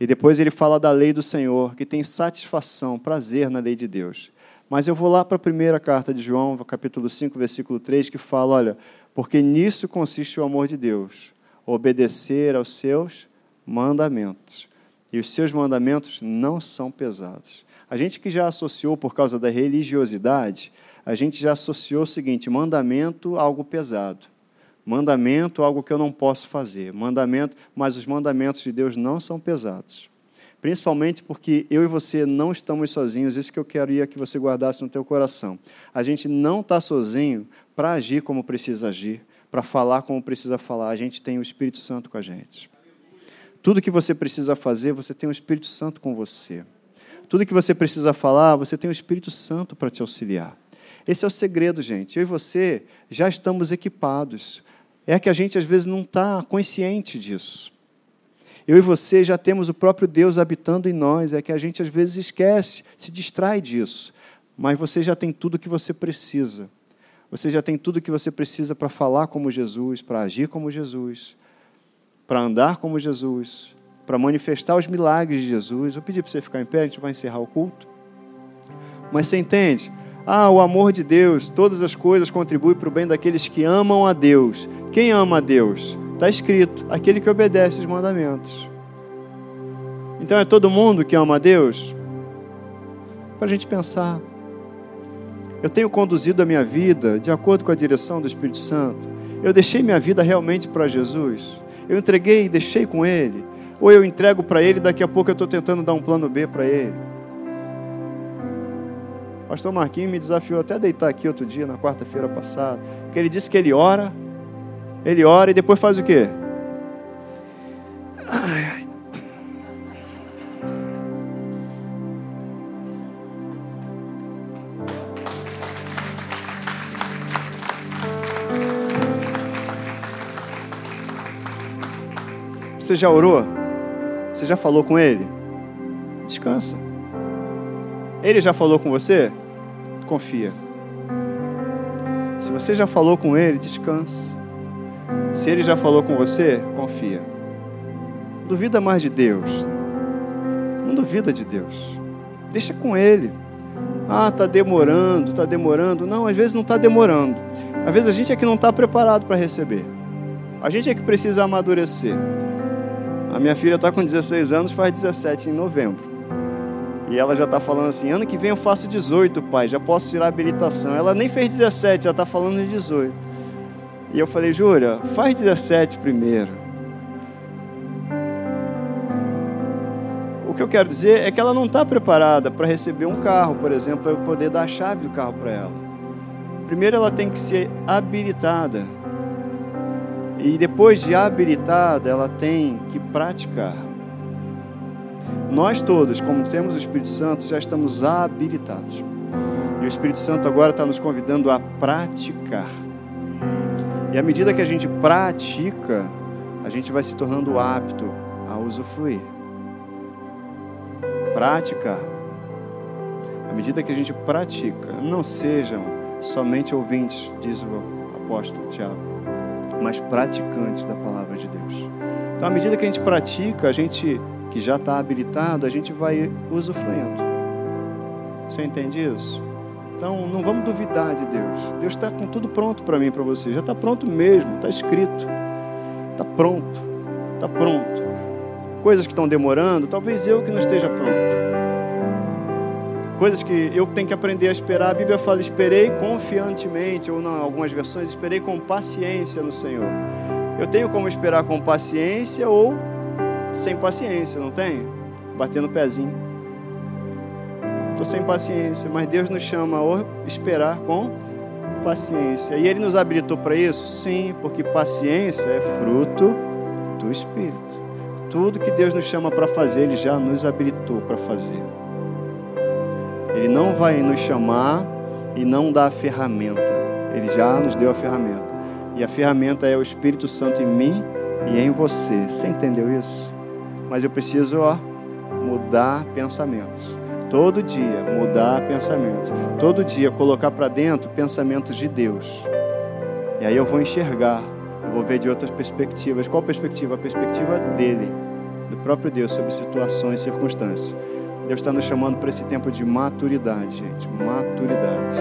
E depois ele fala da lei do Senhor, que tem satisfação, prazer na lei de Deus. Mas eu vou lá para a primeira carta de João, capítulo 5, versículo 3, que fala: olha, porque nisso consiste o amor de Deus, obedecer aos seus mandamentos. E os seus mandamentos não são pesados. A gente que já associou por causa da religiosidade, a gente já associou o seguinte: mandamento, algo pesado. Mandamento, algo que eu não posso fazer. Mandamento, mas os mandamentos de Deus não são pesados. Principalmente porque eu e você não estamos sozinhos, isso que eu queria que você guardasse no teu coração. A gente não está sozinho para agir como precisa agir, para falar como precisa falar. A gente tem o Espírito Santo com a gente. Tudo que você precisa fazer, você tem o Espírito Santo com você. Tudo que você precisa falar, você tem o Espírito Santo para te auxiliar. Esse é o segredo, gente. Eu e você já estamos equipados. É que a gente às vezes não está consciente disso. Eu e você já temos o próprio Deus habitando em nós, é que a gente às vezes esquece, se distrai disso. Mas você já tem tudo o que você precisa. Você já tem tudo o que você precisa para falar como Jesus, para agir como Jesus, para andar como Jesus, para manifestar os milagres de Jesus. Vou pedir para você ficar em pé, a gente vai encerrar o culto. Mas você entende? Ah, o amor de Deus, todas as coisas contribuem para o bem daqueles que amam a Deus. Quem ama a Deus? Está escrito: aquele que obedece os mandamentos. Então é todo mundo que ama a Deus? Para a gente pensar. Eu tenho conduzido a minha vida de acordo com a direção do Espírito Santo. Eu deixei minha vida realmente para Jesus. Eu entreguei e deixei com Ele. Ou eu entrego para Ele daqui a pouco eu estou tentando dar um plano B para Ele. Pastor Marquinhos me desafiou até deitar aqui outro dia, na quarta-feira passada, que ele disse que ele ora ele ora e depois faz o quê? Ai. Você já orou? Você já falou com ele? Descansa. Ele já falou com você? Confia. Se você já falou com ele, descansa. Se ele já falou com você, confia. Duvida mais de Deus. Não duvida de Deus. Deixa com ele. Ah, está demorando, está demorando. Não, às vezes não está demorando. Às vezes a gente é que não está preparado para receber. A gente é que precisa amadurecer. A minha filha está com 16 anos, faz 17 em novembro. E ela já está falando assim: ano que vem eu faço 18, pai, já posso tirar a habilitação. Ela nem fez 17, já está falando de 18. E eu falei, Júlia, faz 17 primeiro. O que eu quero dizer é que ela não está preparada para receber um carro, por exemplo, para eu poder dar a chave do carro para ela. Primeiro ela tem que ser habilitada. E depois de habilitada, ela tem que praticar. Nós todos, como temos o Espírito Santo, já estamos habilitados. E o Espírito Santo agora está nos convidando a praticar. E à medida que a gente pratica, a gente vai se tornando apto a usufruir. Prática. À medida que a gente pratica, não sejam somente ouvintes, diz o apóstolo Tiago, mas praticantes da palavra de Deus. Então, à medida que a gente pratica, a gente que já está habilitado, a gente vai usufruindo. Você entende isso? Então não vamos duvidar de Deus. Deus está com tudo pronto para mim para você. Já está pronto mesmo, está escrito. Está pronto. Está pronto. Coisas que estão demorando, talvez eu que não esteja pronto. Coisas que eu tenho que aprender a esperar. A Bíblia fala: esperei confiantemente, ou em algumas versões, esperei com paciência no Senhor. Eu tenho como esperar com paciência ou sem paciência, não tem? Batendo o pezinho. Estou sem paciência, mas Deus nos chama a esperar com paciência. E Ele nos habilitou para isso? Sim, porque paciência é fruto do Espírito. Tudo que Deus nos chama para fazer, Ele já nos habilitou para fazer. Ele não vai nos chamar e não dar a ferramenta. Ele já nos deu a ferramenta. E a ferramenta é o Espírito Santo em mim e em você. Você entendeu isso? Mas eu preciso, ó, mudar pensamentos. Todo dia mudar pensamentos. Todo dia colocar para dentro pensamentos de Deus. E aí eu vou enxergar, eu vou ver de outras perspectivas. Qual perspectiva? A perspectiva dele, do próprio Deus, sobre situações e circunstâncias. Deus está nos chamando para esse tempo de maturidade, gente. Maturidade.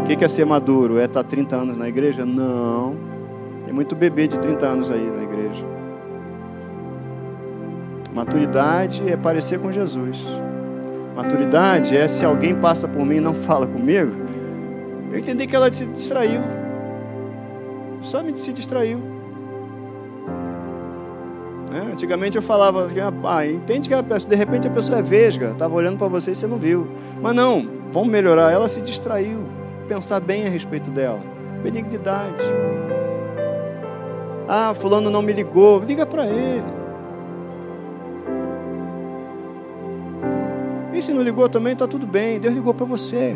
O que é ser maduro? É estar 30 anos na igreja? Não. Tem muito bebê de 30 anos aí na igreja. Maturidade é parecer com Jesus. Maturidade é se alguém passa por mim e não fala comigo, eu entendi que ela se distraiu. Só me se distraiu. É, antigamente eu falava, ah, entende que a pessoa, de repente a pessoa é vesga, estava olhando para você e você não viu. Mas não, vamos melhorar. Ela se distraiu. Pensar bem a respeito dela. Benignidade. Ah, fulano não me ligou. Liga para ele. E se não ligou também, está tudo bem. Deus ligou para você.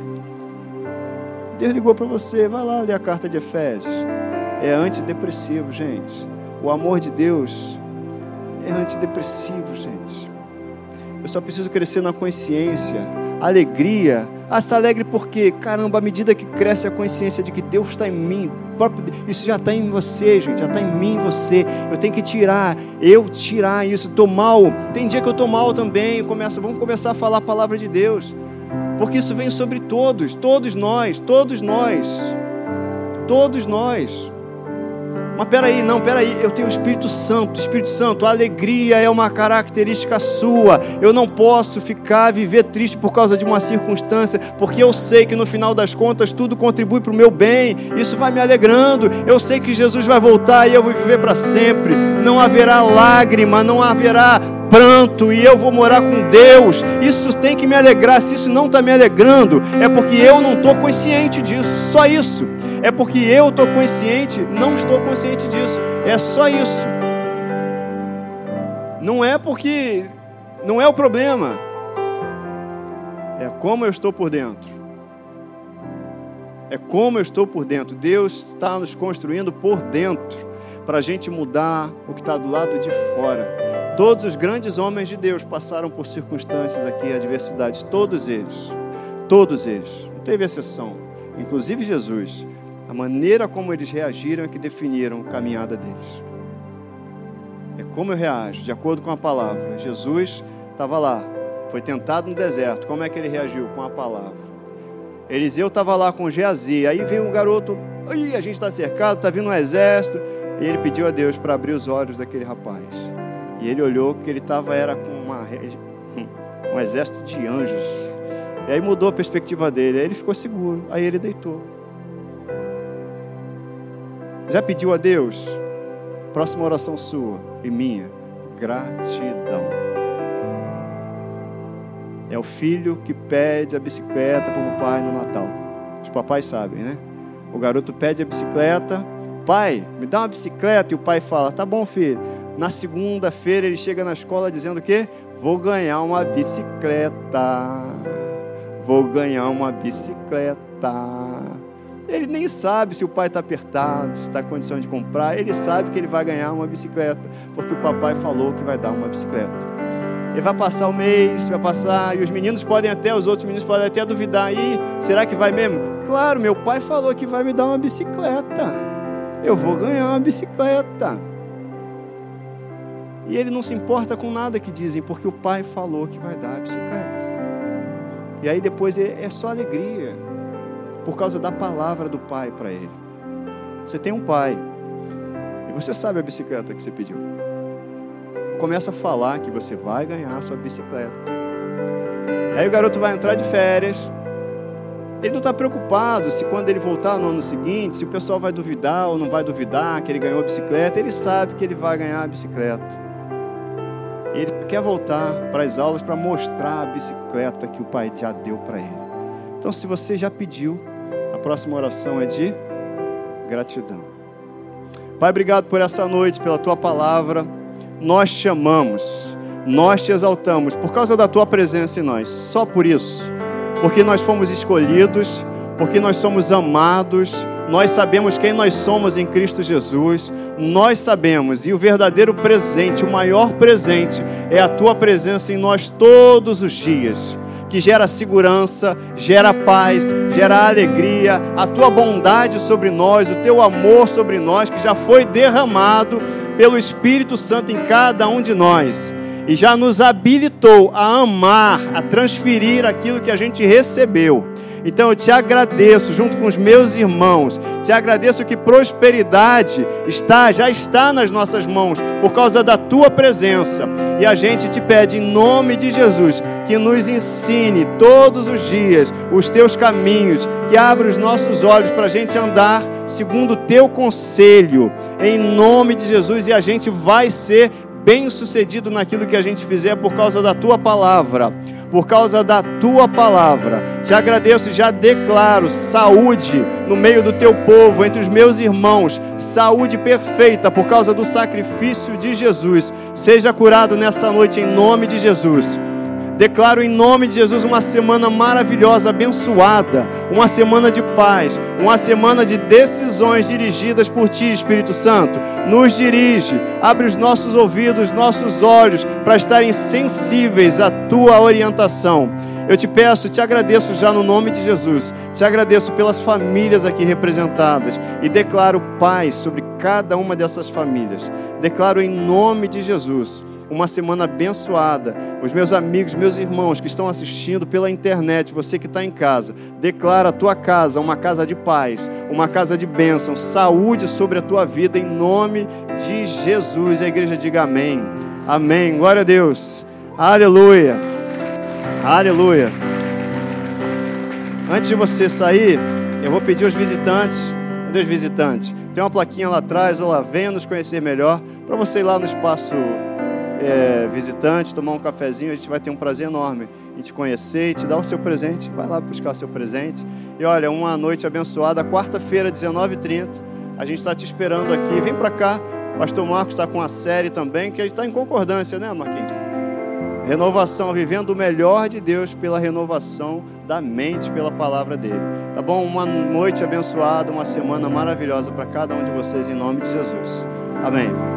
Deus ligou para você. Vai lá ler a carta de Efésios. É antidepressivo, gente. O amor de Deus é antidepressivo, gente. Eu só preciso crescer na consciência, alegria. Ah, está alegre porque, caramba, à medida que cresce a consciência de que Deus está em mim, isso já está em você, gente, já está em mim, você. Eu tenho que tirar, eu tirar isso. Estou mal, tem dia que eu estou mal também. Começa, vamos começar a falar a palavra de Deus, porque isso vem sobre todos, todos nós, todos nós, todos nós. Mas peraí, não, peraí, eu tenho o Espírito Santo, Espírito Santo, a alegria é uma característica sua. Eu não posso ficar, viver triste por causa de uma circunstância, porque eu sei que no final das contas tudo contribui para o meu bem, isso vai me alegrando. Eu sei que Jesus vai voltar e eu vou viver para sempre. Não haverá lágrima, não haverá pranto e eu vou morar com Deus. Isso tem que me alegrar. Se isso não está me alegrando, é porque eu não estou consciente disso. Só isso é porque eu estou consciente, não estou consciente disso. É só isso. Não é porque. Não é o problema. É como eu estou por dentro. É como eu estou por dentro. Deus está nos construindo por dentro para a gente mudar o que está do lado de fora. Todos os grandes homens de Deus passaram por circunstâncias aqui, adversidades, todos eles. Todos eles. Não teve exceção. Inclusive Jesus. A maneira como eles reagiram é que definiram a caminhada deles. É como eu reajo, de acordo com a palavra. Jesus estava lá, foi tentado no deserto. Como é que ele reagiu? Com a palavra. Eliseu estava lá com Geazi. Aí veio um garoto, Ih, a gente está cercado, está vindo um exército. E ele pediu a Deus para abrir os olhos daquele rapaz. E ele olhou que ele estava era com uma, um exército de anjos. E aí mudou a perspectiva dele. Aí ele ficou seguro. Aí ele deitou. Já pediu a Deus? Próxima oração sua e minha. Gratidão. É o filho que pede a bicicleta para o pai no Natal. Os papais sabem, né? O garoto pede a bicicleta. Pai, me dá uma bicicleta. E o pai fala: Tá bom, filho. Na segunda-feira ele chega na escola dizendo que vou ganhar uma bicicleta. Vou ganhar uma bicicleta. Ele nem sabe se o pai está apertado, se está em condição de comprar. Ele sabe que ele vai ganhar uma bicicleta, porque o papai falou que vai dar uma bicicleta. Ele vai passar o mês, vai passar, e os meninos podem até, os outros meninos podem até duvidar. E será que vai mesmo? Claro, meu pai falou que vai me dar uma bicicleta. Eu vou ganhar uma bicicleta. E ele não se importa com nada que dizem, porque o pai falou que vai dar a bicicleta. E aí depois é, é só alegria por causa da palavra do pai para ele. Você tem um pai, e você sabe a bicicleta que você pediu. Começa a falar que você vai ganhar a sua bicicleta. Aí o garoto vai entrar de férias. Ele não está preocupado se quando ele voltar no ano seguinte, se o pessoal vai duvidar ou não vai duvidar que ele ganhou a bicicleta. Ele sabe que ele vai ganhar a bicicleta. Ele quer voltar para as aulas para mostrar a bicicleta que o pai já deu para ele. Então, se você já pediu, próxima oração é de gratidão. Pai, obrigado por essa noite, pela tua palavra. Nós te amamos, nós te exaltamos por causa da tua presença em nós, só por isso, porque nós fomos escolhidos, porque nós somos amados, nós sabemos quem nós somos em Cristo Jesus, nós sabemos, e o verdadeiro presente, o maior presente, é a tua presença em nós todos os dias que gera segurança, gera paz, gera alegria, a tua bondade sobre nós, o teu amor sobre nós, que já foi derramado pelo Espírito Santo em cada um de nós e já nos habilitou a amar, a transferir aquilo que a gente recebeu. Então eu te agradeço junto com os meus irmãos. Te agradeço que prosperidade está, já está nas nossas mãos por causa da tua presença. E a gente te pede em nome de Jesus que nos ensine todos os dias os teus caminhos, que abra os nossos olhos para a gente andar segundo o teu conselho. Em nome de Jesus e a gente vai ser bem sucedido naquilo que a gente fizer por causa da tua palavra por causa da tua palavra. Te agradeço e já declaro saúde no meio do teu povo, entre os meus irmãos, saúde perfeita por causa do sacrifício de Jesus. Seja curado nessa noite em nome de Jesus. Declaro em nome de Jesus uma semana maravilhosa, abençoada, uma semana de paz, uma semana de decisões dirigidas por Ti, Espírito Santo. Nos dirige, abre os nossos ouvidos, nossos olhos, para estarem sensíveis à Tua orientação. Eu te peço, te agradeço já no nome de Jesus, te agradeço pelas famílias aqui representadas e declaro paz sobre cada uma dessas famílias. Declaro em nome de Jesus uma semana abençoada. Os meus amigos, meus irmãos que estão assistindo pela internet, você que está em casa, declara a tua casa uma casa de paz, uma casa de bênção, saúde sobre a tua vida, em nome de Jesus. A igreja diga amém. Amém. Glória a Deus. Aleluia. Aleluia. Antes de você sair, eu vou pedir aos visitantes. Cadê os visitantes? Tem uma plaquinha lá atrás, olha lá, venha nos conhecer melhor, para você ir lá no espaço é, visitante, tomar um cafezinho, a gente vai ter um prazer enorme em te conhecer e te dar o seu presente. Vai lá buscar o seu presente. E olha, uma noite abençoada, quarta-feira, 19h30. A gente está te esperando aqui. Vem para cá. Pastor Marcos está com a série também, que a gente está em concordância, né, Marquinhos? Renovação, vivendo o melhor de Deus pela renovação da mente, pela palavra dele. Tá bom? Uma noite abençoada, uma semana maravilhosa para cada um de vocês, em nome de Jesus. Amém.